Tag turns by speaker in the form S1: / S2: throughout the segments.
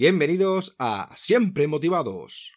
S1: Bienvenidos a Siempre Motivados.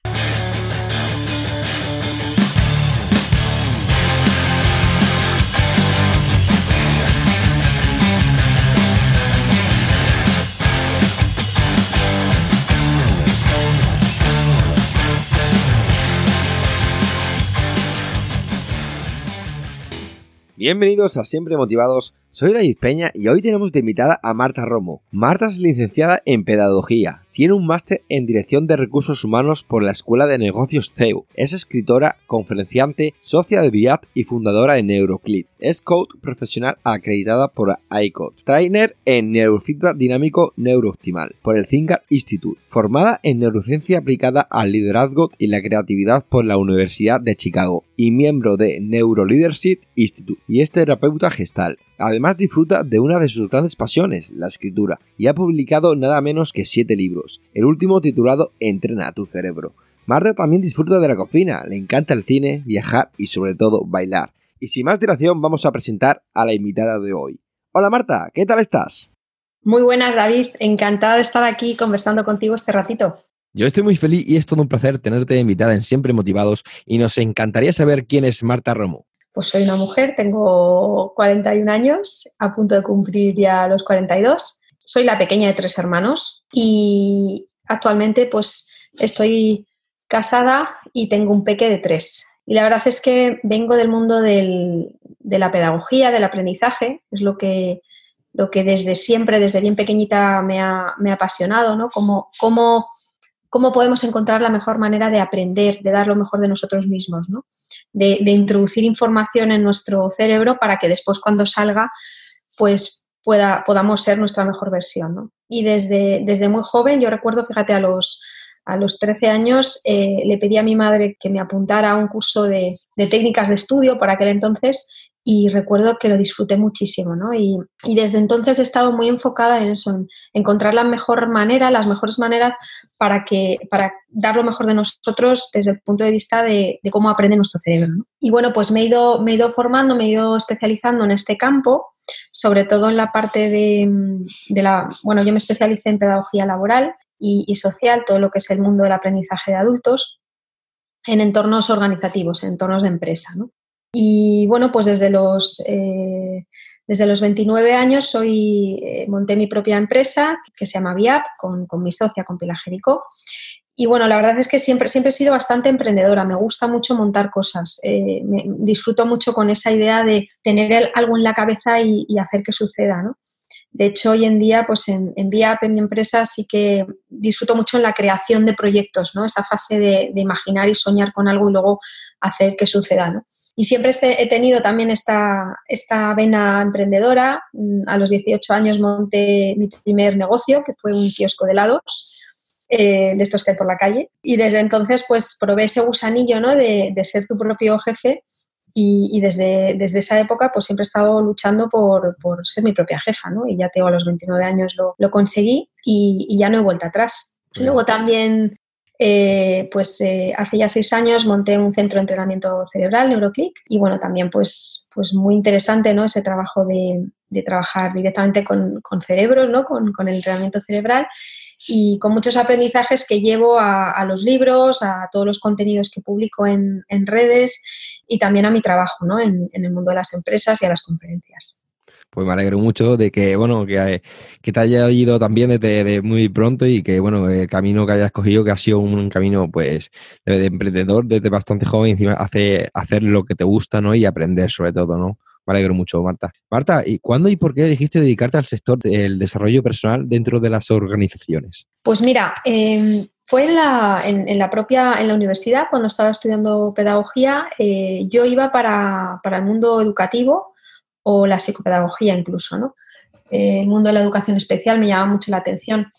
S1: Bienvenidos a Siempre Motivados, soy David Peña y hoy tenemos de invitada a Marta Romo. Marta es licenciada en Pedagogía, tiene un máster en Dirección de Recursos Humanos por la Escuela de Negocios CEU. Es escritora, conferenciante, socia de VIAP y fundadora de Neuroclip. Es coach profesional acreditada por iCoach. Trainer en Neurofeedback Dinámico Neurooptimal por el Thinker Institute. Formada en Neurociencia aplicada al liderazgo y la creatividad por la Universidad de Chicago. Y miembro de Neuroleadership Institute. Y es terapeuta gestal. Además disfruta de una de sus grandes pasiones, la escritura, y ha publicado nada menos que siete libros, el último titulado Entrena a tu cerebro. Marta también disfruta de la cocina, le encanta el cine, viajar y sobre todo bailar. Y sin más dilación vamos a presentar a la invitada de hoy. Hola Marta, ¿qué tal estás?
S2: Muy buenas David, encantada de estar aquí conversando contigo este ratito.
S1: Yo estoy muy feliz y es todo un placer tenerte invitada en Siempre Motivados y nos encantaría saber quién es Marta Romo.
S2: Pues soy una mujer, tengo 41 años, a punto de cumplir ya los 42. Soy la pequeña de tres hermanos y actualmente pues estoy casada y tengo un peque de tres. Y la verdad es que vengo del mundo de la pedagogía, del aprendizaje, es lo que, lo que desde siempre, desde bien pequeñita me ha, me ha apasionado, ¿no? Cómo, cómo podemos encontrar la mejor manera de aprender, de dar lo mejor de nosotros mismos, ¿no? de, introducir información en nuestro cerebro para que después cuando salga, pues pueda, podamos ser nuestra mejor versión. Y desde, desde muy joven, yo recuerdo, fíjate, a los, a los 13 años eh, le pedí a mi madre que me apuntara a un curso de, de, técnicas de estudio para aquel entonces y recuerdo que lo disfruté muchísimo, ¿no? Y, desde entonces he estado muy enfocada en eso, en encontrar la mejor manera, las mejores maneras para, que, para dar lo mejor de nosotros desde el punto de vista de, cómo aprende nuestro cerebro. Y bueno, pues me he, ido, me he ido formando, me he ido especializando en este campo, sobre todo en la parte de, la, bueno, yo me especialicé en pedagogía laboral y, y social, todo lo que es el mundo del aprendizaje de adultos, en entornos organizativos, en entornos de empresa. ¿no? Y bueno, pues desde los, eh, desde los 29 años soy, eh, monté mi propia empresa que se llama Viap con, con mi socia, con Pilar Jericó. Y bueno, la verdad es que siempre, siempre he sido bastante emprendedora, me gusta mucho montar cosas, eh, disfruto mucho con esa idea de tener algo en la cabeza y, hacer que suceda, ¿no? De hecho, hoy en día, pues en, en Viap, en mi empresa, sí que disfruto mucho en la creación de proyectos, ¿no? Esa fase de, imaginar y soñar con algo y luego hacer que suceda, ¿no? Y siempre he tenido también esta, esta vena emprendedora. Mm, a los 18 años monté mi primer negocio, que fue un kiosco de helados, eh, de estos que hay por la calle. Y desde entonces, pues probé ese gusanillo ¿no? de, de ser tu propio jefe. Y, desde, desde, esa época, pues siempre he estado luchando por, por, ser mi propia jefa, ¿no? Y ya tengo a los 29 años lo, lo conseguí y, y, ya no he vuelto atrás. Luego también eh, pues eh, hace ya seis años monté un centro de entrenamiento cerebral, Neuroclick, y bueno, también pues, pues muy interesante ¿no? ese trabajo de, trabajar directamente con, con cerebros, ¿no? Con, el entrenamiento cerebral y con muchos aprendizajes que llevo a, los libros, a todos los contenidos que publico en, redes y también a mi trabajo ¿no? en el mundo de las empresas y a las conferencias
S1: pues me alegro mucho de que, bueno, que, que te haya ido también desde, muy pronto y que, bueno, el camino que hayas escogido, que ha sido un, camino, pues, de, emprendedor desde bastante joven, encima hace, hacer lo que te gusta, ¿no? Y aprender sobre todo, ¿no? Me alegro mucho, Marta. Marta, ¿y cuándo y por qué elegiste dedicarte al sector del desarrollo personal dentro de las organizaciones?
S2: Pues mira, em, fue en la, en, la, propia, en la universidad, cuando estaba estudiando pedagogía, eh, yo iba para, para el mundo educativo o la psicopedagogía incluso, ¿no? Eh, el mundo de la educación especial me llama mucho la atención.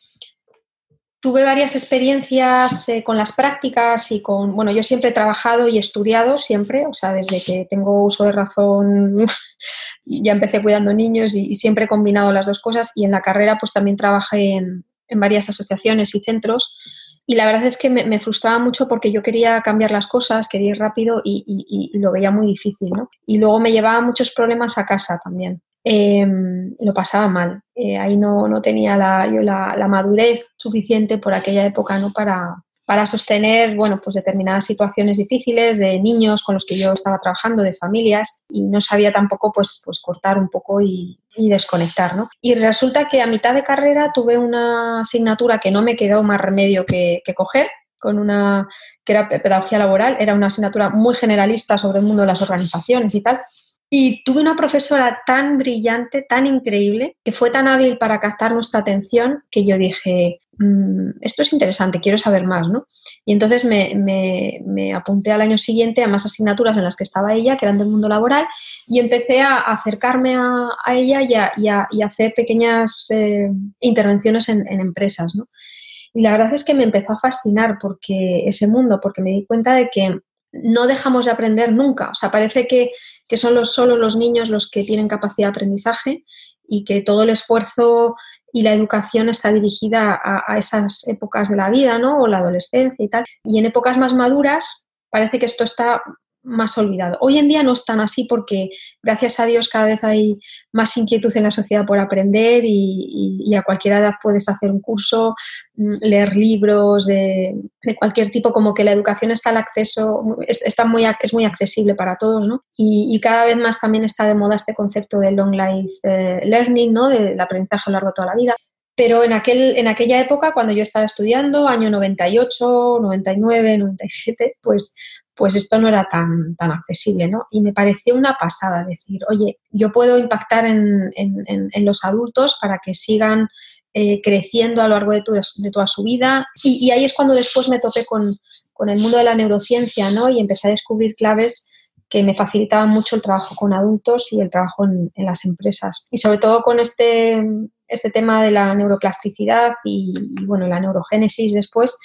S2: Tuve varias experiencias eh, con las prácticas y con, bueno, yo siempre he trabajado y estudiado, siempre, o sea, desde que tengo uso de razón, ya empecé cuidando niños y, siempre he combinado las dos cosas y en la carrera pues también trabajé en, varias asociaciones y centros y la verdad es que me, frustraba mucho porque yo quería cambiar las cosas, quería ir rápido y, lo veía muy difícil, ¿no? Y luego me llevaba muchos problemas a casa también. Em, lo pasaba mal. Eh, ahí no, no, tenía la, yo la, la, madurez suficiente por aquella época ¿no? para, para sostener bueno, pues determinadas situaciones difíciles de niños con los que yo estaba trabajando, de familias, y no sabía tampoco pues, pues cortar un poco y, desconectar. ¿no? Y resulta que a mitad de carrera tuve una asignatura que no me quedó más remedio que, que coger, con una que era pedagogía laboral, era una asignatura muy generalista sobre el mundo de las organizaciones y tal. Y tuve una profesora tan brillante, tan increíble, que fue tan hábil para captar nuestra atención que yo dije, mm, esto es interesante, quiero saber más, ¿no? Y entonces me, apunté al año siguiente a más asignaturas en las que estaba ella, que eran del mundo laboral, y empecé a acercarme a, ella y a, hacer pequeñas eh, intervenciones en, en empresas, ¿no? Y la verdad es que me empezó a fascinar porque ese mundo, porque me di cuenta de que no dejamos de aprender nunca. O sea, parece que, son los, solo los niños los que tienen capacidad de aprendizaje y que todo el esfuerzo y la educación está dirigida a, a, esas épocas de la vida, ¿no? O la adolescencia y tal. Y en épocas más maduras parece que esto está más olvidado. Hoy en día no es tan así porque, gracias a Dios, cada vez hay más inquietud en la sociedad por aprender y, a cualquier edad puedes hacer un curso, mm, leer libros de, cualquier tipo, como que la educación está al acceso, está muy, es muy accesible para todos, ¿no? Y, cada vez más también está de moda este concepto de long life eh, learning, ¿no? Del aprendizaje a lo largo de toda la vida. Pero en, aquel, en aquella época, cuando yo estaba estudiando, año 98, 99, 97, pues pues esto no era tan, tan accesible, ¿no? Y me pareció una pasada decir, oye, yo puedo impactar en, los adultos para que sigan eh, creciendo a lo largo de, toda su vida. Y, ahí es cuando después me topé con, el mundo de la neurociencia, ¿no? Y empecé a descubrir claves que me facilitaban mucho el trabajo con adultos y el trabajo en, las empresas. Y sobre todo con este, este tema de la neuroplasticidad y, y bueno, la neurogénesis después,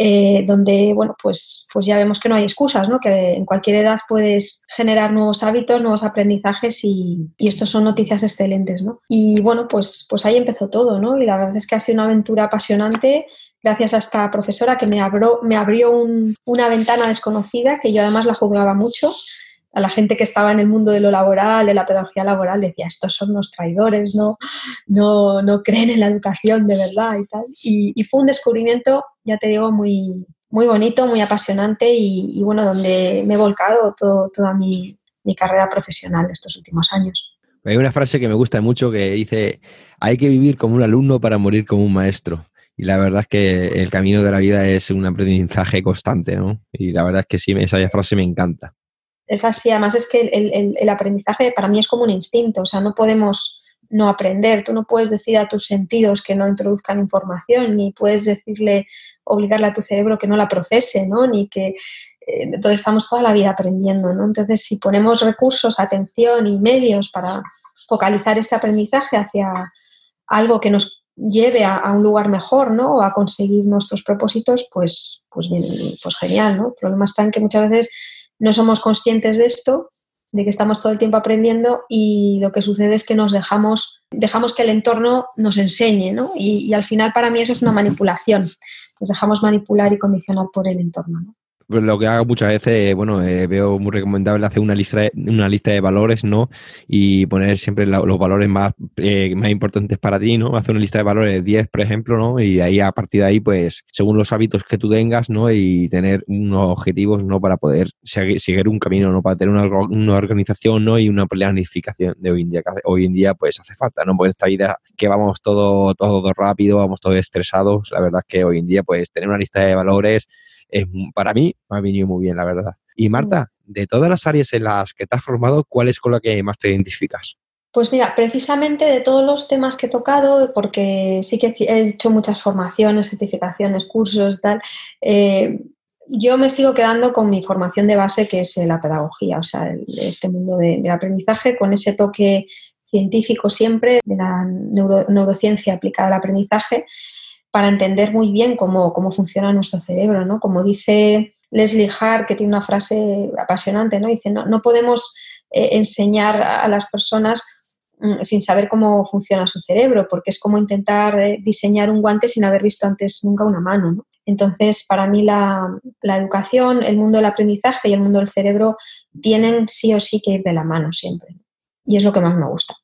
S2: eh, donde, bueno, pues, pues ya vemos que no hay excusas, ¿no? Que en cualquier edad puedes generar nuevos hábitos, nuevos aprendizajes y, y estos son noticias excelentes, ¿no? Y bueno, pues, pues ahí empezó todo, ¿no? Y la verdad es que ha sido una aventura apasionante gracias a esta profesora que me abrió, me abrió una ventana desconocida que yo además la juzgaba mucho a la gente que estaba en el mundo de lo laboral, de la pedagogía laboral, decía, estos son los traidores, no, no, no creen en la educación de verdad y tal. Y, fue un descubrimiento, ya te digo, muy, muy bonito, muy apasionante y, bueno, donde me he volcado toda mi, mi carrera profesional estos últimos años.
S1: Hay una frase que me gusta mucho que dice, hay que vivir como un alumno para morir como un maestro. Y la verdad es que el camino de la vida es un aprendizaje constante, ¿no? Y la verdad es que sí, esa frase me encanta
S2: es así. Además es que el, aprendizaje para mí es como un instinto, o sea, no podemos no aprender. Tú no puedes decir a tus sentidos que no introduzcan información, ni puedes decirle, obligarle a tu cerebro que no la procese, ¿no? Ni que... Eh, entonces estamos toda la vida aprendiendo, ¿no? Entonces, si ponemos recursos, atención y medios para focalizar este aprendizaje hacia algo que nos lleve a, un lugar mejor, ¿no? O a conseguir nuestros propósitos, pues, pues, bien, pues genial, ¿no? El problema está en que muchas veces no somos conscientes de esto, de que estamos todo el tiempo aprendiendo y lo que sucede es que nos dejamos, dejamos que el entorno nos enseñe, ¿no? Y, al final para mí eso es una manipulación. Nos dejamos manipular y condicionar por el entorno, ¿no?
S1: Pues lo que hago muchas veces, bueno, eh, veo muy recomendable hacer una lista de, una lista de valores, ¿no? Y poner siempre los valores más, eh, más importantes para ti, ¿no? Hacer una lista de valores 10, por ejemplo, ¿no? Y ahí a partir de ahí, pues, según los hábitos que tú tengas, ¿no? Y tener unos objetivos, ¿no? Para poder seguir, un camino, ¿no? Para tener una, una, organización, ¿no? Y una planificación de hoy en día, que hoy en día, pues, hace falta, ¿no? Porque en esta vida que vamos todo, todo rápido, vamos todos estresados, la verdad es que hoy en día, pues, tener una lista de valores es, para mí me ha venido muy bien, la verdad. Y Marta, de todas las áreas en las que te has formado, ¿cuál es con la que más te identificas?
S2: Pues mira, precisamente de todos los temas que he tocado, porque sí que he hecho muchas formaciones, certificaciones, cursos, tal, eh, yo me sigo quedando con mi formación de base, que es la pedagogía, o sea, este mundo del aprendizaje, con ese toque científico siempre de la neurociencia aplicada al aprendizaje para entender muy bien cómo, funciona nuestro cerebro, ¿no? Como dice Leslie Hart, que tiene una frase apasionante, ¿no? Dice, no, no podemos eh, enseñar a las personas mm, sin saber cómo funciona su cerebro, porque es como intentar eh, diseñar un guante sin haber visto antes nunca una mano, ¿no? Entonces, para mí la, la, educación, el mundo del aprendizaje y el mundo del cerebro tienen sí o sí que ir de la mano siempre. Y es lo que más me gusta.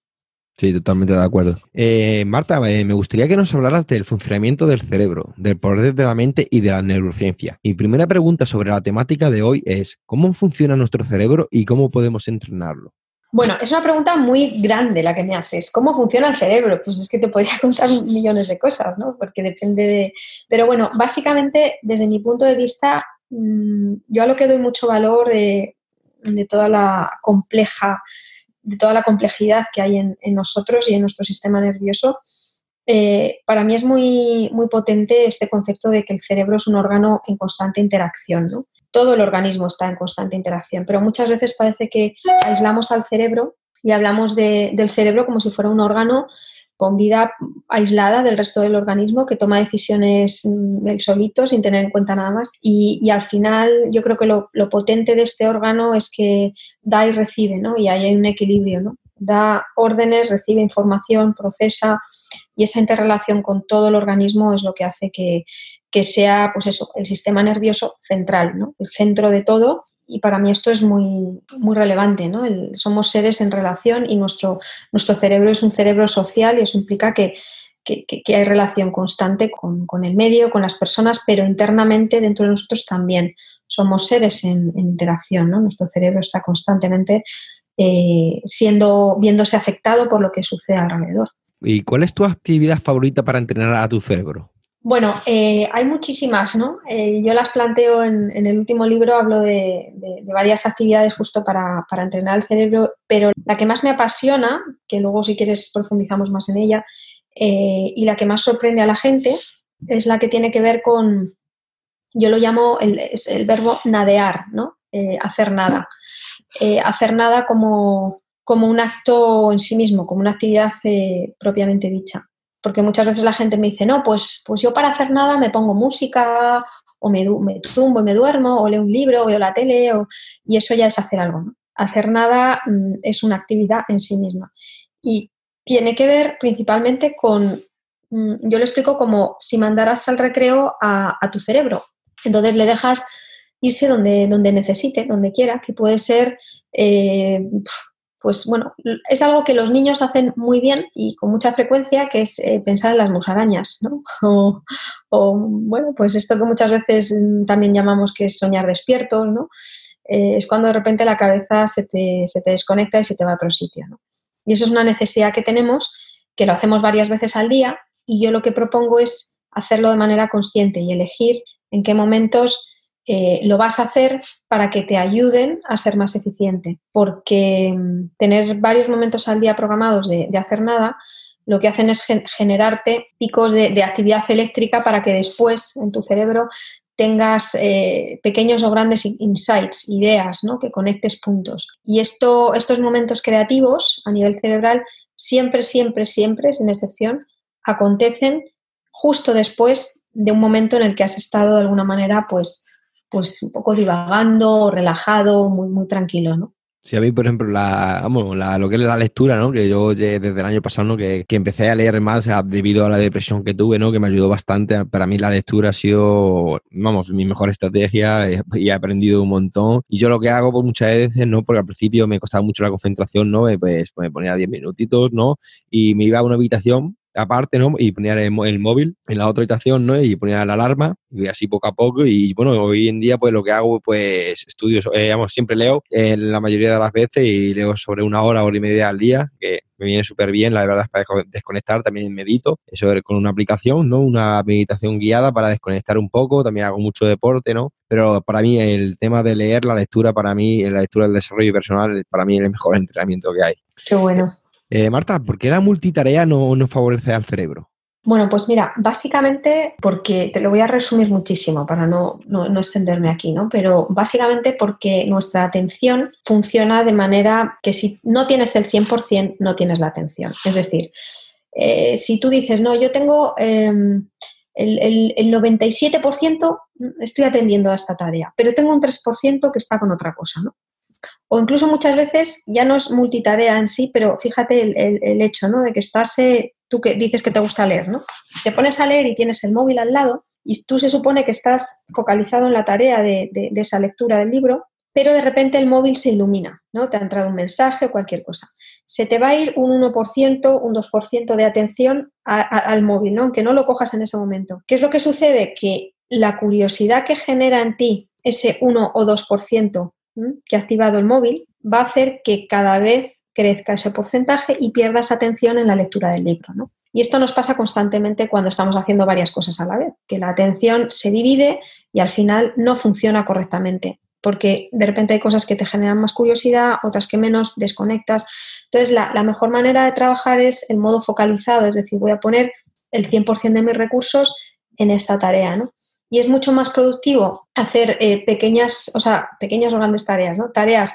S1: Sí, totalmente de acuerdo. Eh, Marta, eh, me gustaría que nos hablaras del funcionamiento del cerebro, del poder de la mente y de la neurociencia. Mi primera pregunta sobre la temática de hoy es, ¿cómo funciona nuestro cerebro y cómo podemos entrenarlo?
S2: Bueno, es una pregunta muy grande la que me haces. ¿Cómo funciona el cerebro? Pues es que te podría contar millones de cosas, ¿no? Porque depende de... Pero bueno, básicamente, desde mi punto de vista, mm, yo a lo que doy mucho valor de, toda la compleja, de toda la complejidad que hay en, nosotros y en nuestro sistema nervioso, eh, para mí es muy, muy potente este concepto de que el cerebro es un órgano en constante interacción, ¿no? todo el organismo está en constante interacción, pero muchas veces parece que aislamos al cerebro y hablamos del cerebro como si fuera un órgano con vida aislada del resto del organismo que toma decisiones mm, él solito sin tener en cuenta nada más. Y, al final yo creo que lo, potente de este órgano es que da y recibe, ¿no? Y ahí hay un equilibrio, ¿no? Da órdenes, recibe información, procesa y esa interrelación con todo el organismo es lo que hace que, que sea, pues eso, el sistema nervioso central, ¿no? El centro de todo. Y para mí esto es muy, muy relevante, ¿no? somos seres en relación y nuestro, nuestro cerebro es un cerebro social y eso implica que, hay relación constante con, el medio, con las personas, pero internamente dentro de nosotros también somos seres en, interacción, ¿no? Nuestro cerebro está constantemente eh, siendo, viéndose afectado por lo que sucede alrededor.
S1: ¿Y cuál es tu actividad favorita para entrenar a tu cerebro?
S2: Bueno, eh, hay muchísimas, ¿no? Eh, yo las planteo en, el último libro, hablo de, varias actividades justo para, entrenar el cerebro, pero la que más me apasiona, que luego si quieres profundizamos más en ella, eh, y la que más sorprende a la gente, es la que tiene que ver con, yo lo llamo el, el verbo nadear, ¿no? hacer nada. hacer nada como, como un acto en sí mismo, como una actividad propiamente dicha porque muchas veces la gente me dice, no, pues, pues yo para hacer nada me pongo música o me, me tumbo y me duermo o leo un libro o veo la tele o, y eso ya es hacer algo. ¿no? Hacer nada mm, es una actividad en sí misma y tiene que ver principalmente con, mm, yo lo explico como si mandaras al recreo a, tu cerebro. Entonces le dejas irse donde, donde necesite, donde quiera, que puede ser eh, pues bueno, es algo que los niños hacen muy bien y con mucha frecuencia, que es eh, pensar en las musarañas, ¿no? O, bueno, pues esto que muchas veces también llamamos que es soñar despiertos, ¿no? Eh, es cuando de repente la cabeza se te, se te, desconecta y se te va a otro sitio, ¿no? Y eso es una necesidad que tenemos, que lo hacemos varias veces al día y yo lo que propongo es hacerlo de manera consciente y elegir en qué momentos eh, lo vas a hacer para que te ayuden a ser más eficiente, porque mm, tener varios momentos al día programados de, hacer nada, lo que hacen es generarte picos de, actividad eléctrica para que después en tu cerebro tengas eh, pequeños o grandes insights, ideas, ¿no? que conectes puntos. Y esto, estos momentos creativos a nivel cerebral siempre, siempre, siempre, sin excepción, acontecen justo después de un momento en el que has estado de alguna manera pues pues un poco divagando, relajado, muy, muy tranquilo, ¿no?
S1: Sí, a mí, por ejemplo, la, vamos, la, lo que es la lectura, ¿no? Que yo desde el año pasado, ¿no? Que, que empecé a leer más debido a la depresión que tuve, ¿no? Que me ayudó bastante. Para mí la lectura ha sido, vamos, mi mejor estrategia y he aprendido un montón. Y yo lo que hago, pues muchas veces, ¿no? Porque al principio me costaba mucho la concentración, ¿no? Eh, pues, pues me ponía 10 minutitos, ¿no? Y me iba a una habitación aparte, ¿no? Y ponía el, móvil en la otra habitación, ¿no? Y ponía la alarma y así poco a poco. Y bueno, hoy en día, pues lo que hago, pues estudio, eh, siempre leo en la mayoría de las veces y leo sobre una hora, hora y media al día, que me viene súper bien, la verdad, para desconectar. También medito, eso con una aplicación, ¿no? Una meditación guiada para desconectar un poco. También hago mucho deporte, ¿no? Pero para mí, el tema de leer, la lectura, para mí, la lectura del desarrollo personal, para mí es el mejor entrenamiento que hay.
S2: Qué bueno.
S1: Eh, Marta, ¿por qué la multitarea no, no favorece al cerebro?
S2: Bueno, pues mira, básicamente porque te lo voy a resumir muchísimo para no, extenderme aquí, ¿no? Pero básicamente porque nuestra atención funciona de manera que si no tienes el 100%, no tienes la atención. Es decir, eh, si tú dices, no, yo tengo em, el, el, el, 97% estoy atendiendo a esta tarea, pero tengo un 3% que está con otra cosa, ¿no? O incluso muchas veces ya no es multitarea en sí, pero fíjate el, hecho, ¿no? De que estás, eh, tú que dices que te gusta leer, ¿no? Te pones a leer y tienes el móvil al lado y tú se supone que estás focalizado en la tarea de, esa lectura del libro, pero de repente el móvil se ilumina, ¿no? Te ha entrado un mensaje o cualquier cosa. se te va a ir un 1%, un 2% de atención al móvil, ¿no? aunque no lo cojas en ese momento. ¿Qué es lo que sucede? Que la curiosidad que genera en ti ese 1 o 2% que ha activado el móvil va a hacer que cada vez crezca ese porcentaje y pierdas atención en la lectura del libro. ¿no? Y esto nos pasa constantemente cuando estamos haciendo varias cosas a la vez, que la atención se divide y al final no funciona correctamente, porque de repente hay cosas que te generan más curiosidad, otras que menos, desconectas. Entonces, la, mejor manera de trabajar es el modo focalizado, es decir, voy a poner el 100% de mis recursos en esta tarea, ¿no? Y es mucho más productivo hacer eh, pequeñas, o sea, pequeñas o grandes tareas, ¿no? Tareas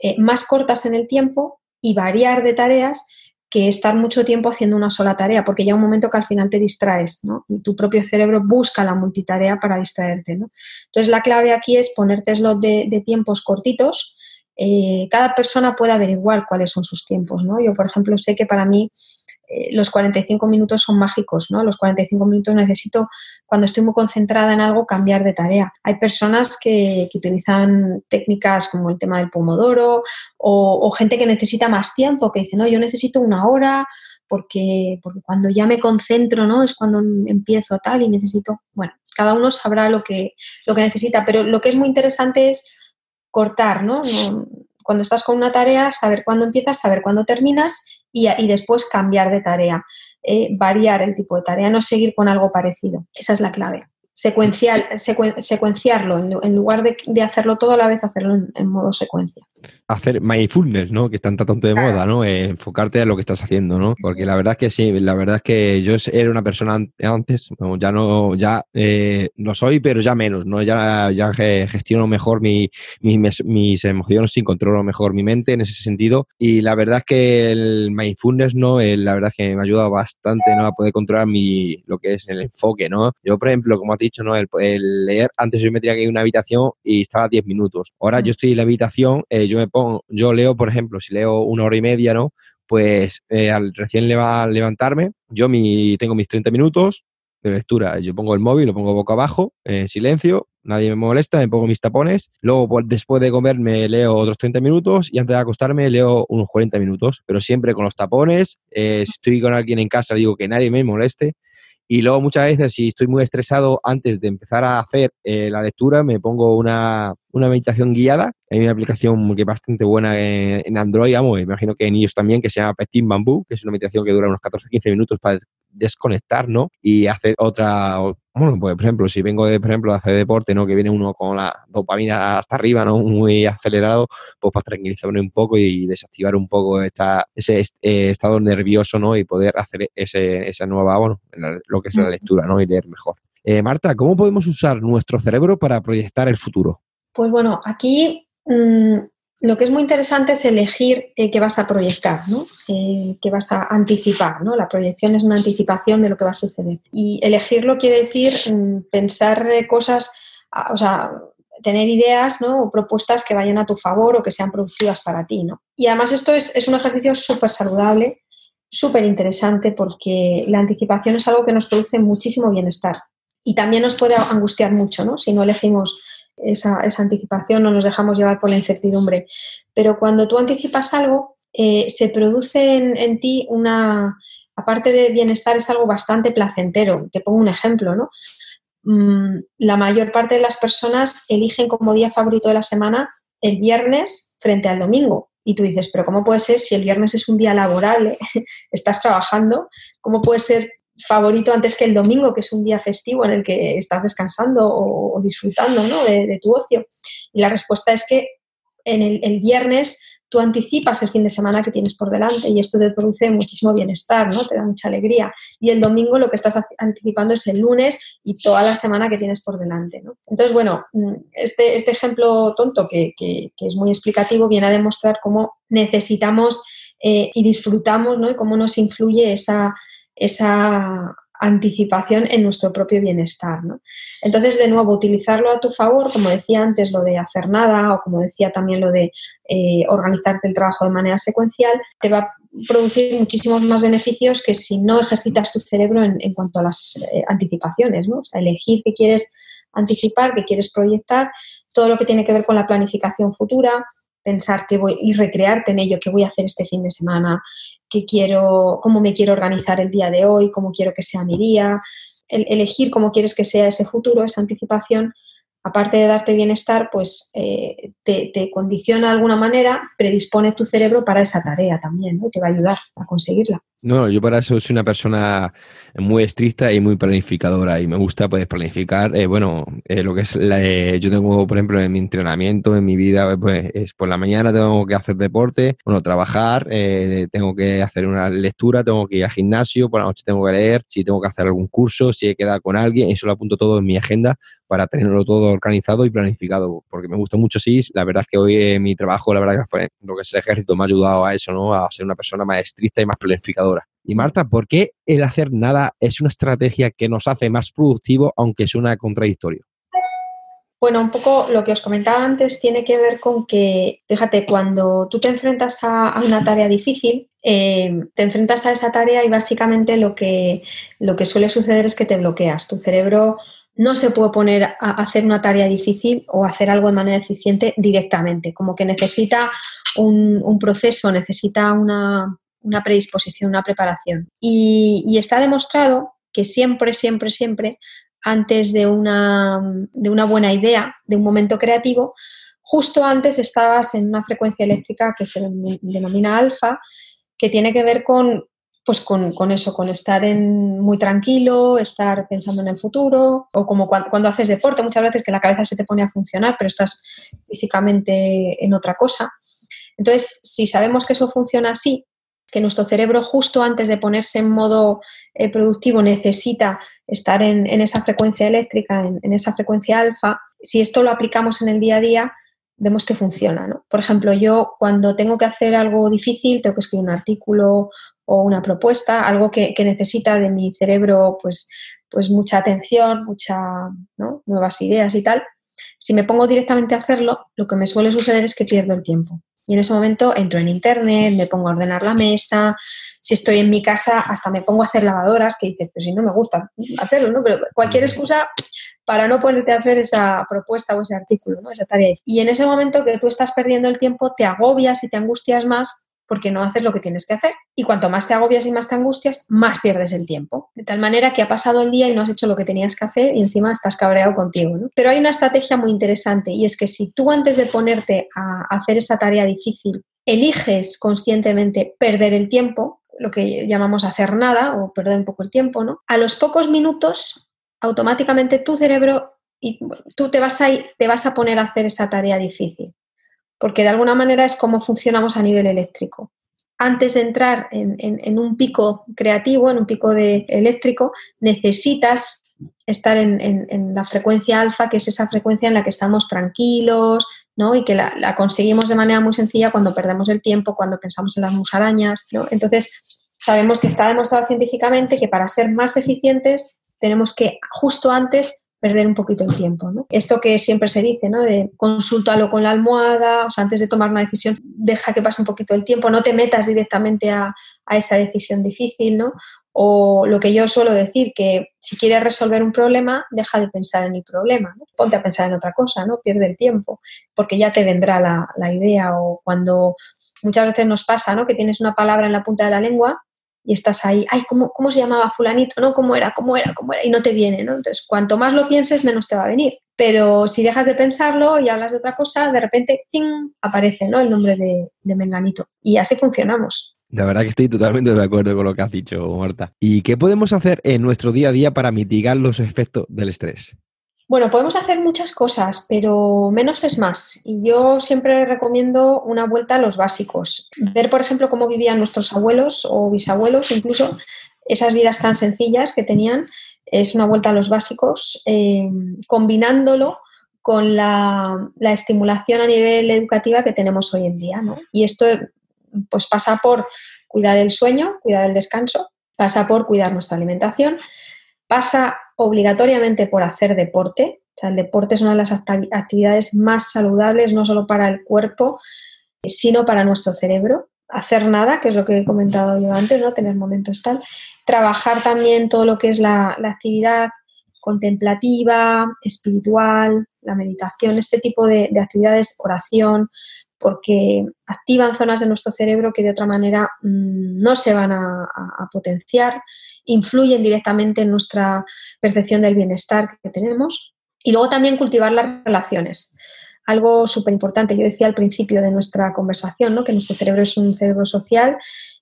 S2: eh, más cortas en el tiempo y variar de tareas que estar mucho tiempo haciendo una sola tarea, porque llega un momento que al final te distraes, ¿no? Y tu propio cerebro busca la multitarea para distraerte, ¿no? Entonces, la clave aquí es ponerte slot de, de tiempos cortitos. Eh, cada persona puede averiguar cuáles son sus tiempos, ¿no? Yo, por ejemplo, sé que para mí eh, los 45 minutos son mágicos, ¿no? Los 45 minutos necesito, cuando estoy muy concentrada en algo, cambiar de tarea. Hay personas que, utilizan técnicas como el tema del pomodoro o, gente que necesita más tiempo, que dice, no, yo necesito una hora porque, porque cuando ya me concentro, ¿no? Es cuando empiezo tal y necesito, bueno, cada uno sabrá lo que, lo que necesita, pero lo que es muy interesante es cortar, ¿no? Cuando estás con una tarea, saber cuándo empiezas, saber cuándo terminas y, después cambiar de tarea, eh, variar el tipo de tarea, no seguir con algo parecido. Esa es la clave secuencial, secuenciarlo, en, lugar de, hacerlo todo a la vez, hacerlo en, modo secuencia.
S1: Hacer mindfulness, ¿no? Que está tanto de moda, ¿no? Eh, enfocarte a lo que estás haciendo, ¿no? Porque la verdad es que sí, la verdad es que yo era una persona antes, ya no, ya eh, no soy, pero ya menos, ¿no? Ya, ya gestiono mejor mi, mis emociones y controlo mejor mi mente en ese sentido. Y la verdad es que el mindfulness, ¿no? Eh, la verdad es que me ha ayudado bastante, ¿no? A poder controlar mi, lo que es el enfoque, ¿no? Yo, por ejemplo, como dicho, ¿no? El, leer, antes yo me tenía que ir a una habitación y estaba 10 minutos. Ahora yo estoy en la habitación, eh, yo me pongo, yo leo, por ejemplo, si leo una hora y media, ¿no? Pues eh, al recién levantarme, yo mi, tengo mis 30 minutos de lectura. Yo pongo el móvil, lo pongo boca abajo, en silencio, nadie me molesta, me pongo mis tapones. Luego, pues, después de comer, me leo otros 30 minutos y antes de acostarme leo unos 40 minutos, pero siempre con los tapones. Eh, si estoy con alguien en casa, digo que nadie me moleste. Y luego muchas veces, si estoy muy estresado, antes de empezar a hacer eh, la lectura, me pongo una, una, meditación guiada. Hay una aplicación que es bastante buena en, Android, amo, imagino que en ellos también, que se llama Petit Bamboo, que es una meditación que dura unos 14-15 minutos para desconectar, ¿no? Y hacer otra, bueno, pues por ejemplo, si vengo de, por ejemplo, de hacer deporte, ¿no? Que viene uno con la dopamina hasta arriba, ¿no? Muy acelerado, pues para tranquilizarme un poco y desactivar un poco esta, ese eh, estado nervioso, ¿no? Y poder hacer ese, esa nueva, bueno, lo que es la lectura, ¿no? Y leer mejor. Eh, Marta, ¿cómo podemos usar nuestro cerebro para proyectar el futuro?
S2: Pues bueno, aquí mm, lo que es muy interesante es elegir eh, qué vas a proyectar, ¿no? Eh, qué vas a anticipar. ¿no? La proyección es una anticipación de lo que va a suceder. Y elegirlo quiere decir mm, pensar cosas, o sea, tener ideas ¿no? o propuestas que vayan a tu favor o que sean productivas para ti. ¿no? Y además esto es, es un ejercicio súper saludable, súper interesante porque la anticipación es algo que nos produce muchísimo bienestar. Y también nos puede angustiar mucho ¿no? si no elegimos esa, anticipación, no nos dejamos llevar por la incertidumbre. Pero cuando tú anticipas algo, eh, se produce en, ti una, aparte de bienestar, es algo bastante placentero. Te pongo un ejemplo, ¿no? Mm, la mayor parte de las personas eligen como día favorito de la semana el viernes frente al domingo. Y tú dices, pero ¿cómo puede ser si el viernes es un día laborable, estás trabajando? ¿Cómo puede ser favorito antes que el domingo, que es un día festivo en el que estás descansando o, disfrutando de, tu ocio? Y la respuesta es que en el, viernes tú anticipas el fin de semana que tienes por delante y esto te produce muchísimo bienestar, ¿no? Te da mucha alegría. Y el domingo lo que estás anticipando es el lunes y toda la semana que tienes por delante, Entonces, bueno, mm, este, este ejemplo tonto que, es muy explicativo viene a demostrar cómo necesitamos eh, y disfrutamos, ¿no? Y cómo nos influye esa, esa anticipación en nuestro propio bienestar. Entonces, de nuevo, utilizarlo a tu favor, como decía antes, lo de hacer nada o como decía también lo de eh, organizarte el trabajo de manera secuencial, te va a producir muchísimos más beneficios que si no ejercitas tu cerebro en, cuanto a las eh, anticipaciones, ¿no? elegir qué quieres anticipar, qué quieres proyectar, todo lo que tiene que ver con la planificación futura, pensar qué voy y recrearte en ello, qué voy a hacer este fin de semana, qué quiero, cómo me quiero organizar el día de hoy, cómo quiero que sea mi día, elegir cómo quieres que sea ese futuro, esa anticipación, aparte de darte bienestar, pues eh, te, condiciona de alguna manera, predispone tu cerebro para esa tarea también, ¿no? Te va a ayudar a conseguirla.
S1: No, yo para eso soy una persona muy estricta y muy planificadora y me gusta pues planificar, eh, bueno, eh, lo que es, yo tengo, por ejemplo, en mi entrenamiento, en mi vida, pues es por la mañana tengo que hacer deporte, bueno, trabajar, tengo que hacer una lectura, tengo que ir al gimnasio, por la noche tengo que leer, si tengo que hacer algún curso, si he quedado con alguien, eso lo apunto todo en mi agenda para tenerlo todo organizado y planificado, porque me gusta mucho sí, la verdad es que hoy en mi trabajo, la verdad que fue lo que es el ejército, me ha ayudado a eso, ¿no? A ser una persona más estricta y más planificadora. Y Marta, ¿por qué el hacer nada es una estrategia que nos hace más productivo, aunque suena contradictorio?
S2: Bueno, un poco lo que os comentaba antes tiene que ver con que, fíjate, cuando tú te enfrentas a, una tarea difícil, eh, te enfrentas a esa tarea y básicamente lo que, lo que suele suceder es que te bloqueas. Tu cerebro no se puede poner a hacer una tarea difícil o hacer algo de manera eficiente directamente, como que necesita un, proceso, necesita una, predisposición, una preparación. Y, está demostrado que siempre, siempre, siempre, antes de una, de una buena idea, de un momento creativo, justo antes estabas en una frecuencia eléctrica que se denomina alfa, que tiene que ver con pues con, eso, con estar en, muy tranquilo, estar pensando en el futuro, o como cuando, haces deporte, muchas veces que la cabeza se te pone a funcionar, pero estás físicamente en otra cosa. Entonces, si sabemos que eso funciona así, que nuestro cerebro justo antes de ponerse en modo eh, productivo necesita estar en, esa frecuencia eléctrica, en, en, esa frecuencia alfa, si esto lo aplicamos en el día a día, vemos que funciona. ¿no? Por ejemplo, yo cuando tengo que hacer algo difícil, tengo que escribir un artículo o una propuesta, algo que, necesita de mi cerebro pues, pues mucha atención, muchas nuevas ideas y tal, si me pongo directamente a hacerlo, lo que me suele suceder es que pierdo el tiempo. Y en ese momento entro en internet, me pongo a ordenar la mesa, si estoy en mi casa hasta me pongo a hacer lavadoras, que dices, pues si no me gusta hacerlo, ¿no? Pero cualquier excusa para no ponerte a hacer esa propuesta o ese artículo, ¿no? Esa tarea. Y en ese momento que tú estás perdiendo el tiempo, te agobias y te angustias más porque no haces lo que tienes que hacer. Y cuanto más te agobias y más te angustias, más pierdes el tiempo. De tal manera que ha pasado el día y no has hecho lo que tenías que hacer y encima estás cabreado contigo. Pero hay una estrategia muy interesante y es que si tú antes de ponerte a hacer esa tarea difícil eliges conscientemente perder el tiempo, lo que llamamos hacer nada o perder un poco el tiempo, ¿no? A los pocos minutos, automáticamente tu cerebro y tú te vas a, te vas a poner a hacer esa tarea difícil porque de alguna manera es como funcionamos a nivel eléctrico. Antes de entrar en, un pico creativo, en un pico de eléctrico, necesitas estar en, la frecuencia alfa, que es esa frecuencia en la que estamos tranquilos, ¿no? Y que la, conseguimos de manera muy sencilla cuando perdemos el tiempo, cuando pensamos en las musarañas, ¿no? Entonces, sabemos que está demostrado científicamente que para ser más eficientes tenemos que justo antes perder un poquito el tiempo. Esto que siempre se dice, ¿no? de consúltalo con la almohada, o sea, antes de tomar una decisión, deja que pase un poquito el tiempo, no te metas directamente a, esa decisión difícil, ¿no? O lo que yo suelo decir, que si quieres resolver un problema, deja de pensar en el problema, ponte a pensar en otra cosa, ¿no? Pierde el tiempo, porque ya te vendrá la, la idea o cuando muchas veces nos pasa, ¿no? Que tienes una palabra en la punta de la lengua y estás ahí, ay, ¿cómo, ¿cómo, se llamaba fulanito? ¿No? ¿Cómo era? ¿Cómo era? ¿Cómo era? Y no te viene, ¿no? Entonces, cuanto más lo pienses, menos te va a venir. Pero si dejas de pensarlo y hablas de otra cosa, de repente, ¡ting! aparece, ¿no? El nombre de, de Menganito. Y así funcionamos.
S1: La verdad que estoy totalmente de acuerdo con lo que has dicho, Marta. ¿Y qué podemos hacer en nuestro día a día para mitigar los efectos del estrés?
S2: Bueno, podemos hacer muchas cosas, pero menos es más. Y yo siempre recomiendo una vuelta a los básicos. Ver, por ejemplo, cómo vivían nuestros abuelos o bisabuelos, incluso esas vidas tan sencillas que tenían, es una vuelta a los básicos, eh, combinándolo con la, estimulación a nivel educativa que tenemos hoy en día. Y esto pues, pasa por cuidar el sueño, cuidar el descanso, pasa por cuidar nuestra alimentación, pasa obligatoriamente por hacer deporte. El deporte es una de las actividades más saludables, no solo para el cuerpo, sino para nuestro cerebro. Hacer nada, que es lo que he comentado yo antes, ¿no? Tener momentos tal. Trabajar también todo lo que es la, actividad contemplativa, espiritual, la meditación, este tipo de, actividades, oración, porque activan zonas de nuestro cerebro que de otra manera mm, no se van a, potenciar, influyen directamente en nuestra percepción del bienestar que tenemos. Y luego también cultivar las relaciones. Algo súper importante, yo decía al principio de nuestra conversación, ¿no? que nuestro cerebro es un cerebro social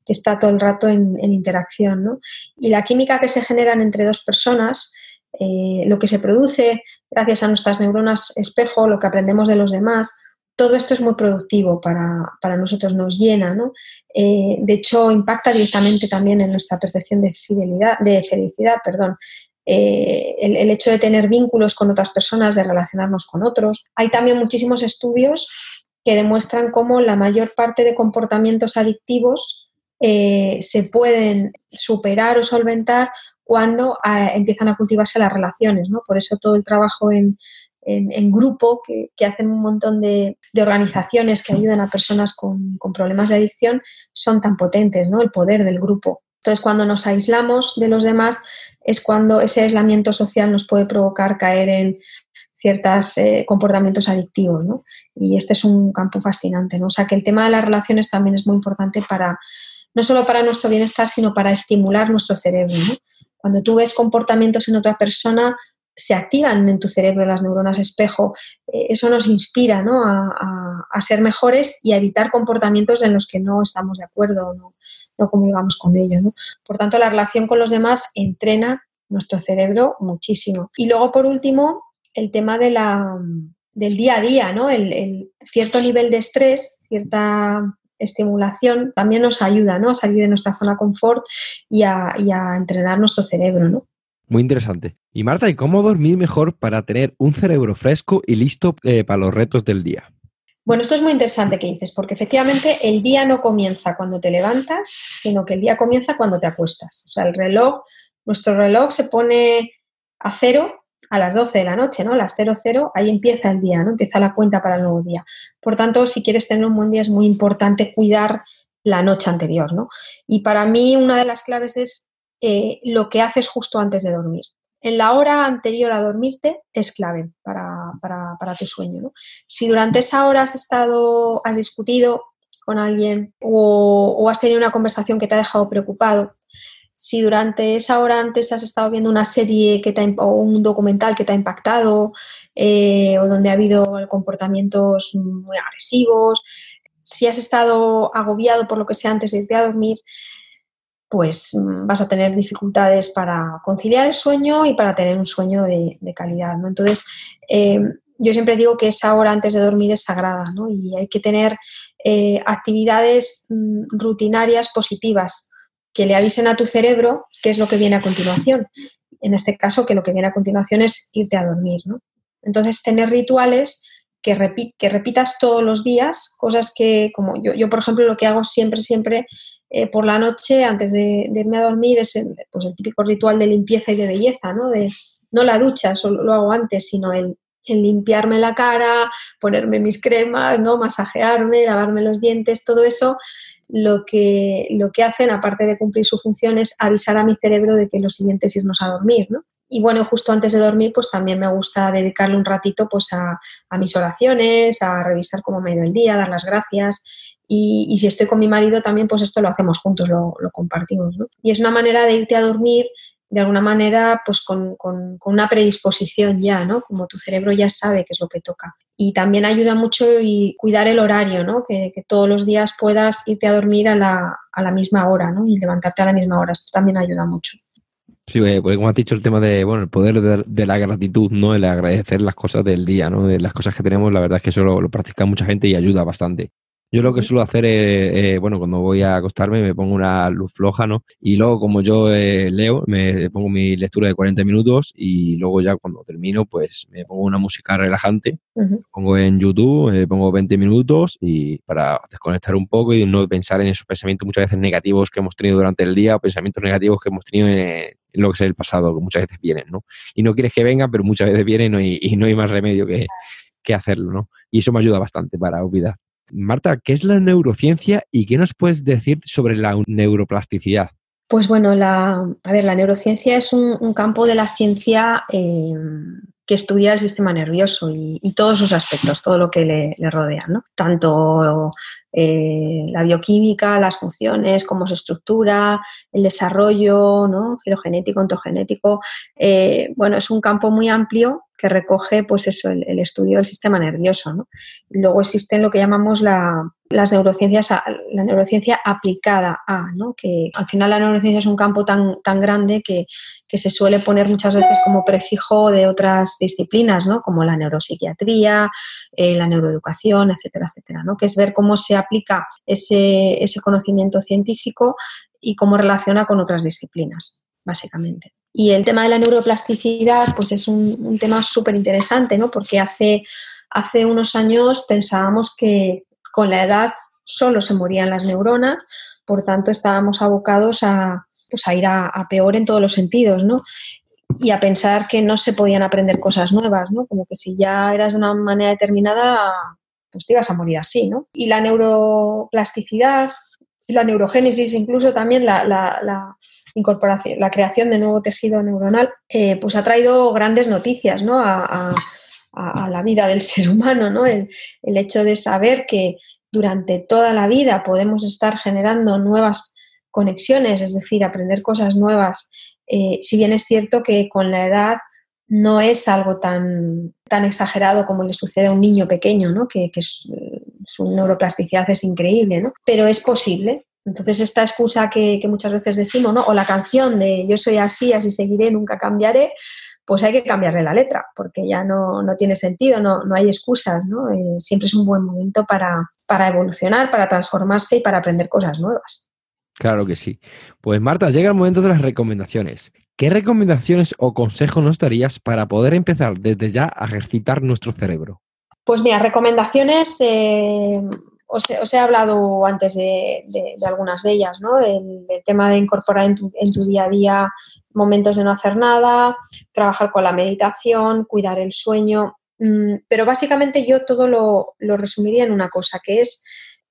S2: que está todo el rato en, interacción. Y la química que se generan entre dos personas, eh, lo que se produce gracias a nuestras neuronas espejo, lo que aprendemos de los demás, todo esto es muy productivo para, nosotros, nos llena, ¿no? Eh, de hecho, impacta directamente también en nuestra percepción de fidelidad, de felicidad, perdón. Eh, el, el, hecho de tener vínculos con otras personas, de relacionarnos con otros. Hay también muchísimos estudios que demuestran cómo la mayor parte de comportamientos adictivos eh, se pueden superar o solventar cuando empiezan a cultivarse las relaciones. ¿no? Por eso todo el trabajo en, en, grupo que, hacen un montón de, organizaciones que ayudan a personas con, problemas de adicción son tan potentes, ¿no? El poder del grupo. Entonces, cuando nos aislamos de los demás es cuando ese aislamiento social nos puede provocar caer en ciertos eh, comportamientos adictivos, ¿no? Y este es un campo fascinante, ¿no? O sea, que el tema de las relaciones también es muy importante para, no solo para nuestro bienestar, sino para estimular nuestro cerebro, Cuando tú ves comportamientos en otra persona, se activan en tu cerebro las neuronas espejo. Eh, eso nos inspira a, ser mejores y a evitar comportamientos en los que no estamos de acuerdo, no, no convivamos con ellos. Por tanto, la relación con los demás entrena nuestro cerebro muchísimo. Y luego, por último, el tema de la, del día a día, ¿no? el, cierto nivel de estrés, cierta estimulación también nos ayuda ¿no? a salir de nuestra zona confort y a, y a entrenar nuestro cerebro. ¿no?
S1: Muy interesante. Y Marta, ¿y cómo dormir mejor para tener un cerebro fresco y listo eh, para los retos del día?
S2: Bueno, esto es muy interesante que dices, porque efectivamente el día no comienza cuando te levantas, sino que el día comienza cuando te acuestas. O sea, el reloj, nuestro reloj se pone a cero a las 12 de la noche, ¿no? A las 00, ahí empieza el día, ¿no? Empieza la cuenta para el nuevo día. Por tanto, si quieres tener un buen día es muy importante cuidar la noche anterior, ¿no? Y para mí una de las claves es eh, lo que haces justo antes de dormir. En la hora anterior a dormirte es clave para, tu sueño. Si durante esa hora has estado, has discutido con alguien o, has tenido una conversación que te ha dejado preocupado, si durante esa hora antes has estado viendo una serie que o un documental que te ha impactado eh, o donde ha habido comportamientos muy agresivos, si has estado agobiado por lo que sea antes de irte a dormir, pues mm, vas a tener dificultades para conciliar el sueño y para tener un sueño de, calidad. ¿no? Entonces, eh, yo siempre digo que esa hora antes de dormir es sagrada ¿no? y hay que tener eh, actividades mm, rutinarias positivas que le avisen a tu cerebro qué es lo que viene a continuación. En este caso, que lo que viene a continuación es irte a dormir. ¿no? Entonces, tener rituales que, que repitas todos los días, cosas que, como yo, yo, por ejemplo, lo que hago siempre, siempre eh, por la noche, antes de, irme a dormir, es el, pues el típico ritual de limpieza y de belleza, ¿no? De, no la ducha, solo lo hago antes, sino el, limpiarme la cara, ponerme mis cremas, ¿no? Masajearme, lavarme los dientes, todo eso lo que, lo que hacen, aparte de cumplir su función, es avisar a mi cerebro de que lo siguiente es irnos a dormir, ¿no? Y bueno, justo antes de dormir, pues también me gusta dedicarle un ratito pues a, mis oraciones, a revisar cómo me ha ido el día, dar las gracias. Y, si estoy con mi marido también, pues esto lo hacemos juntos, lo, compartimos. Y es una manera de irte a dormir de alguna manera pues con, una predisposición ya, ¿no? Como tu cerebro ya sabe qué es lo que toca. Y también ayuda mucho y cuidar el horario, ¿no? Que, todos los días puedas irte a dormir a la, a la misma hora, ¿no? Y levantarte a la misma hora. Esto también ayuda mucho.
S1: Sí, eh, porque como has dicho, el tema de, bueno, el poder de, la gratitud, ¿no? El agradecer las cosas del día, ¿no? De las cosas que tenemos, la verdad es que eso lo, practica mucha gente y ayuda bastante. Yo lo que suelo hacer es, bueno, cuando voy a acostarme me pongo una luz floja, ¿no? Y luego, como yo eh, leo, me pongo mi lectura de 40 minutos y luego ya cuando termino, pues me pongo una música relajante, pongo en YouTube, me pongo 20 minutos y para desconectar un poco y no pensar en esos pensamientos muchas veces negativos que hemos tenido durante el día pensamientos negativos que hemos tenido en, lo que es el pasado, que muchas veces vienen, ¿no? Y no quieres que vengan, pero muchas veces vienen y, no hay más remedio que, que hacerlo, ¿no? Y eso me ayuda bastante para olvidar. Marta, ¿qué es la neurociencia y qué nos puedes decir sobre la neuroplasticidad?
S2: Pues bueno, la, a ver, la neurociencia es un, campo de la ciencia eh, que estudia el sistema nervioso y, todos sus aspectos, todo lo que le, rodea, ¿no? Tanto eh, la bioquímica, las funciones, cómo se estructura, el desarrollo, ¿no? Filogenético, ontogenético. Eh, bueno, es un campo muy amplio que recoge, pues eso, el, estudio del sistema nervioso. Luego existen lo que llamamos la, las neurociencias, la neurociencia aplicada a, que al final la neurociencia es un campo tan, tan grande que, se suele poner muchas veces como prefijo de otras disciplinas, ¿no? como la neuropsiquiatría, eh, la neuroeducación, etcétera, etcétera, ¿no? que es ver cómo se aplica ese, ese conocimiento científico y cómo relaciona con otras disciplinas, básicamente. Y el tema de la neuroplasticidad, pues es un, tema súper interesante, ¿no? Porque hace, hace unos años pensábamos que con la edad solo se morían las neuronas, por tanto estábamos abocados a, pues a ir a, peor en todos los sentidos, ¿no? Y a pensar que no se podían aprender cosas nuevas, ¿no? Como que si ya eras de una manera determinada, pues te ibas a morir así, ¿no? Y la neuroplasticidad, la neurogénesis, incluso también la, incorporación, la creación de nuevo tejido neuronal, eh, pues ha traído grandes noticias, ¿no? a, la vida del ser humano, ¿no? El, hecho de saber que durante toda la vida podemos estar generando nuevas conexiones, es decir, aprender cosas nuevas, eh, si bien es cierto que con la edad no es algo tan, tan exagerado como le sucede a un niño pequeño, ¿no? que, su neuroplasticidad es increíble, ¿no? pero es posible. Entonces, esta excusa que, que, muchas veces decimos, ¿no? o la canción de yo soy así, así seguiré, nunca cambiaré, pues hay que cambiarle la letra, porque ya no, tiene sentido, no, no hay excusas, ¿no? Eh, siempre es un buen momento para, para evolucionar, para transformarse y para aprender cosas nuevas.
S1: Claro que sí. Pues Marta, llega el momento de las recomendaciones. ¿Qué recomendaciones o consejos nos darías para poder empezar desde ya a ejercitar nuestro cerebro?
S2: Pues mira, recomendaciones, eh, os, he hablado antes de, algunas de ellas, ¿no? El, tema de incorporar en tu, día a día momentos de no hacer nada, trabajar con la meditación, cuidar el sueño. Mm, pero básicamente yo todo lo, resumiría en una cosa, que es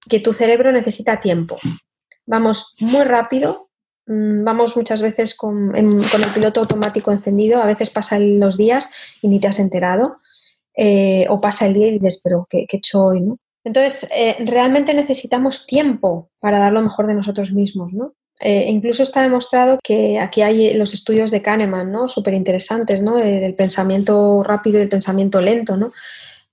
S2: que tu cerebro necesita tiempo. Vamos muy rápido, vamos muchas veces con, el piloto automático encendido, a veces pasan los días y ni te has enterado, eh, o pasa el día y dices, pero ¿qué, he hecho hoy? ¿no? Entonces, eh, realmente necesitamos tiempo para dar lo mejor de nosotros mismos, ¿no? Eh, incluso está demostrado que aquí hay los estudios de Kahneman, ¿no? Súper interesantes, ¿no? del pensamiento rápido y el pensamiento lento, ¿no?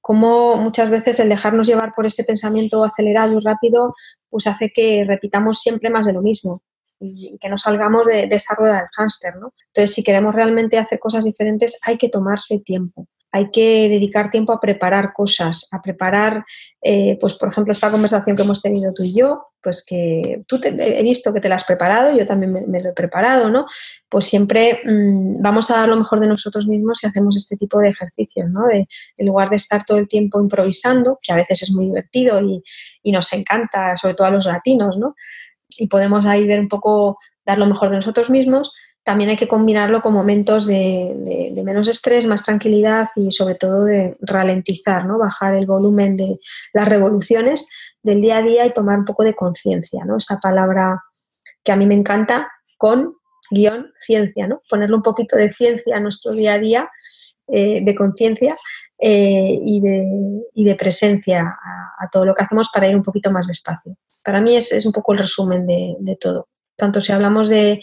S2: Como muchas veces el dejarnos llevar por ese pensamiento acelerado y rápido, pues hace que repitamos siempre más de lo mismo y que no salgamos de, de esa rueda del hámster, ¿no? Entonces, si queremos realmente hacer cosas diferentes, hay que tomarse tiempo hay que dedicar tiempo a preparar cosas, a preparar, eh, pues por ejemplo, esta conversación que hemos tenido tú y yo, pues que tú he visto que te la has preparado, yo también me, lo he preparado, ¿no? Pues siempre mm, vamos a dar lo mejor de nosotros mismos si hacemos este tipo de ejercicios, ¿no? De, en lugar de estar todo el tiempo improvisando, que a veces es muy divertido y nos encanta, sobre todo a los latinos, ¿no? Y podemos ahí ver un poco, dar lo mejor de nosotros mismos, también hay que combinarlo con momentos de, menos estrés, más tranquilidad y sobre todo de ralentizar, ¿no? bajar el volumen de las revoluciones del día a día y tomar un poco de conciencia, ¿no? esa palabra que a mí me encanta, con guion ciencia, ¿no? ponerle un poquito de ciencia a nuestro día a día, eh, de conciencia eh, y, de, presencia a, todo lo que hacemos para ir un poquito más despacio. Para mí es, un poco el resumen de todo tanto si hablamos de,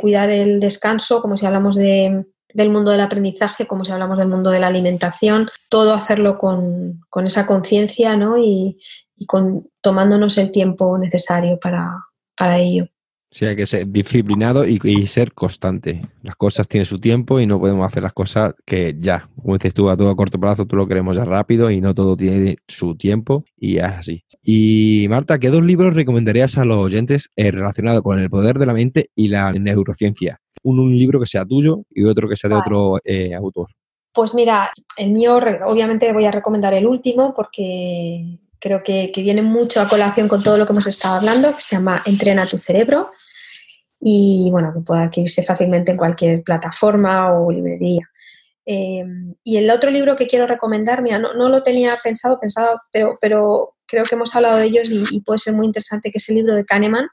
S2: cuidar el descanso, como si hablamos del mundo del aprendizaje, como si hablamos del mundo de la alimentación, todo hacerlo con, esa conciencia ¿no? y, con, tomándonos el tiempo necesario para ello.
S1: Sí, hay que ser disciplinado y, ser constante. Las cosas tienen su tiempo y no podemos hacer las cosas que ya, como dices tú, a todo a corto plazo, tú lo queremos ya rápido y no todo tiene su tiempo y es así. Y Marta, ¿qué dos libros recomendarías a los oyentes eh, relacionados con el poder de la mente y la neurociencia? Un, libro que sea tuyo y otro que sea de otro eh, autor.
S2: Pues mira, el mío, obviamente voy a recomendar el último porque creo que, viene mucho a colación con todo lo que hemos estado hablando, que se llama Entrena tu cerebro y bueno, que puede adquirirse fácilmente en cualquier plataforma o librería. Eh, y el otro libro que quiero recomendar, mira, no, lo tenía pensado, pensado, pero, pero creo que hemos hablado de ellos y, puede ser muy interesante, que es el libro de Kahneman,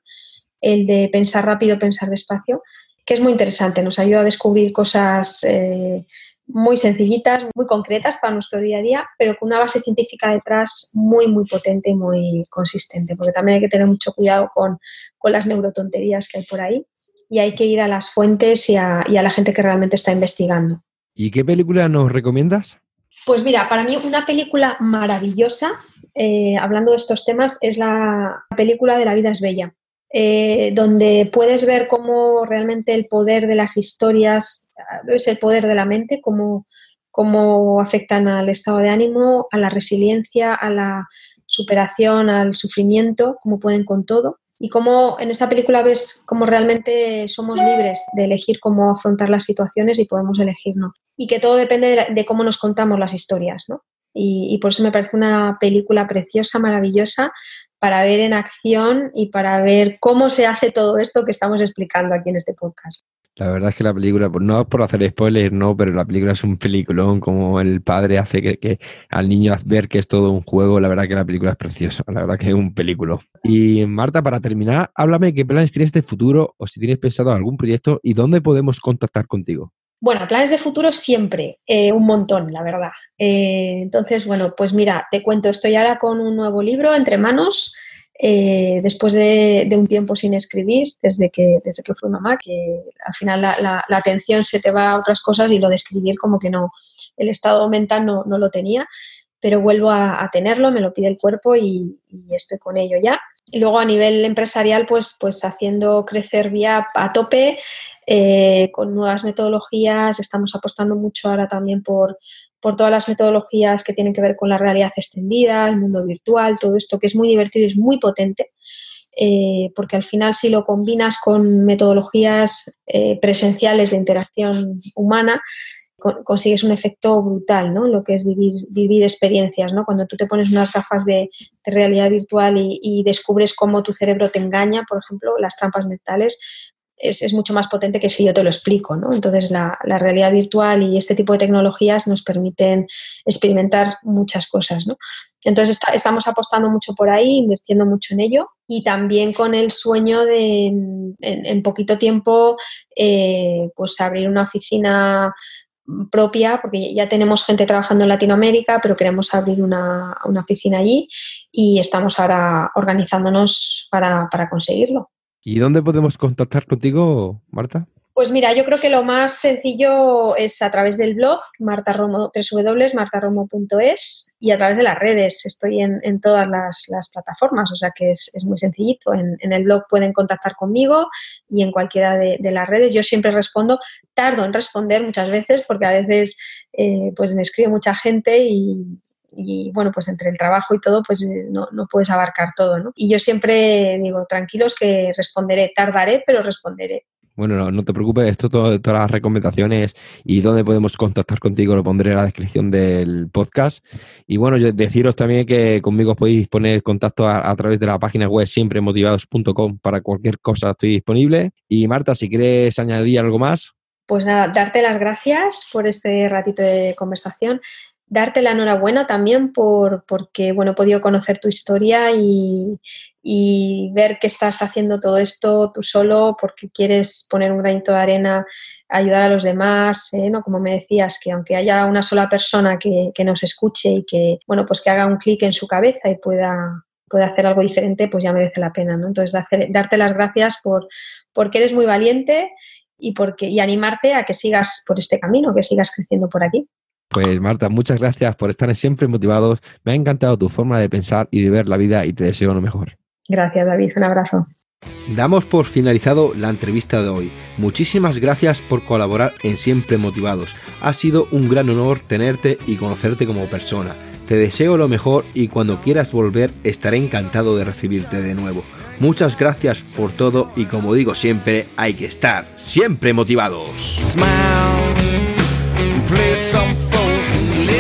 S2: el de pensar rápido, pensar despacio, que es muy interesante, nos ayuda a descubrir cosas eh, muy sencillitas, muy concretas para nuestro día a día, pero con una base científica detrás muy, muy potente y muy consistente, porque también hay que tener mucho cuidado con, las neurotonterías que hay por ahí y hay que ir a las fuentes y a, la gente que realmente está investigando.
S1: ¿Y qué película nos recomiendas?
S2: Pues mira, para mí una película maravillosa, eh, hablando de estos temas, es la película de La vida es bella. Eh, donde puedes ver cómo realmente el poder de las historias es el poder de la mente, cómo, cómo afectan al estado de ánimo, a la resiliencia, a la superación, al sufrimiento, cómo pueden con todo. Y cómo en esa película ves cómo realmente somos libres de elegir cómo afrontar las situaciones y podemos elegirnos. Y que todo depende de, cómo nos contamos las historias, ¿no? y, por eso me parece una película preciosa, maravillosa, para ver en acción y para ver cómo se hace todo esto que estamos explicando aquí en este podcast.
S1: La verdad es que la película, no por hacer spoilers, no, pero la película es un peliculón, como el padre hace que, al niño ver que es todo un juego, la verdad que la película es preciosa, la verdad que es un película. Y Marta, para terminar, háblame qué planes tienes de futuro o si tienes pensado algún proyecto y dónde podemos contactar contigo.
S2: Bueno, planes de futuro siempre, eh, un montón, la verdad. Eh, entonces, bueno, pues mira, te cuento, estoy ahora con un nuevo libro entre manos, eh, después de, un tiempo sin escribir, desde que, desde que fui mamá, que al final la, atención se te va a otras cosas y lo de escribir como que no, el estado mental no, lo tenía, pero vuelvo a, tenerlo, me lo pide el cuerpo y, estoy con ello ya. Y luego a nivel empresarial, pues, pues haciendo crecer vía a tope, eh, con nuevas metodologías, estamos apostando mucho ahora también por, por todas las metodologías que tienen que ver con la realidad extendida, el mundo virtual, todo esto que es muy divertido y es muy potente. Eh, porque al final si lo combinas con metodologías eh, presenciales de interacción humana, consigues un efecto brutal, ¿no? Lo que es vivir, vivir experiencias, ¿no? Cuando tú te pones unas gafas de, realidad virtual y, y, descubres cómo tu cerebro te engaña, por ejemplo, las trampas mentales, es, mucho más potente que si yo te lo explico. ¿no? Entonces, la, realidad virtual y este tipo de tecnologías nos permiten experimentar muchas cosas. ¿no? Entonces, estamos apostando mucho por ahí, invirtiendo mucho en ello y también con el sueño de en, poquito tiempo eh, pues abrir una oficina propia, porque ya tenemos gente trabajando en Latinoamérica, pero queremos abrir una, oficina allí y estamos ahora organizándonos para conseguirlo.
S1: ¿Y dónde podemos contactar contigo, Marta?
S2: Pues mira, yo creo que lo más sencillo es a través del blog, martaromo, www.martaromo.es y a través de las redes. Estoy en, todas las, plataformas, o sea que es, muy sencillito. En, el blog pueden contactar conmigo y en cualquiera de, las redes. Yo siempre respondo, tardo en responder muchas veces porque a veces eh, pues me escribe mucha gente y, y bueno, pues entre el trabajo y todo, pues eh, no, puedes abarcar todo, ¿no? Y yo siempre digo, tranquilos que responderé, tardaré, pero responderé.
S1: Bueno, no, te preocupes, esto todas las recomendaciones y dónde podemos contactar contigo lo pondré en la descripción del podcast. Y bueno, yo deciros también que conmigo podéis poner contacto a, través de la página web siempremotivados.com para cualquier cosa estoy disponible. Y Marta, si quieres añadir algo más.
S2: Pues nada, darte las gracias por este ratito de conversación darte la enhorabuena también por, porque bueno, he podido conocer tu historia y, ver que estás haciendo todo esto tú solo porque quieres poner un granito de arena, ayudar a los demás, ¿eh? ¿no? Como me decías, que aunque haya una sola persona que, nos escuche y que, bueno, pues que haga un clic en su cabeza y pueda, pueda hacer algo diferente, pues ya merece la pena, ¿no? Entonces, darte las gracias por, porque eres muy valiente y, porque, y animarte a que sigas por este camino, que sigas creciendo por aquí.
S1: Pues Marta, muchas gracias por estar siempre motivados. Me ha encantado tu forma de pensar y de ver la vida y te deseo lo mejor.
S2: Gracias David, un abrazo.
S1: Damos por finalizado la entrevista de hoy. Muchísimas gracias por colaborar en Siempre Motivados. Ha sido un gran honor tenerte y conocerte como persona. Te deseo lo mejor y cuando quieras volver estaré encantado de recibirte de nuevo. Muchas gracias por todo y como digo siempre, hay que estar siempre motivados.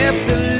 S1: If the.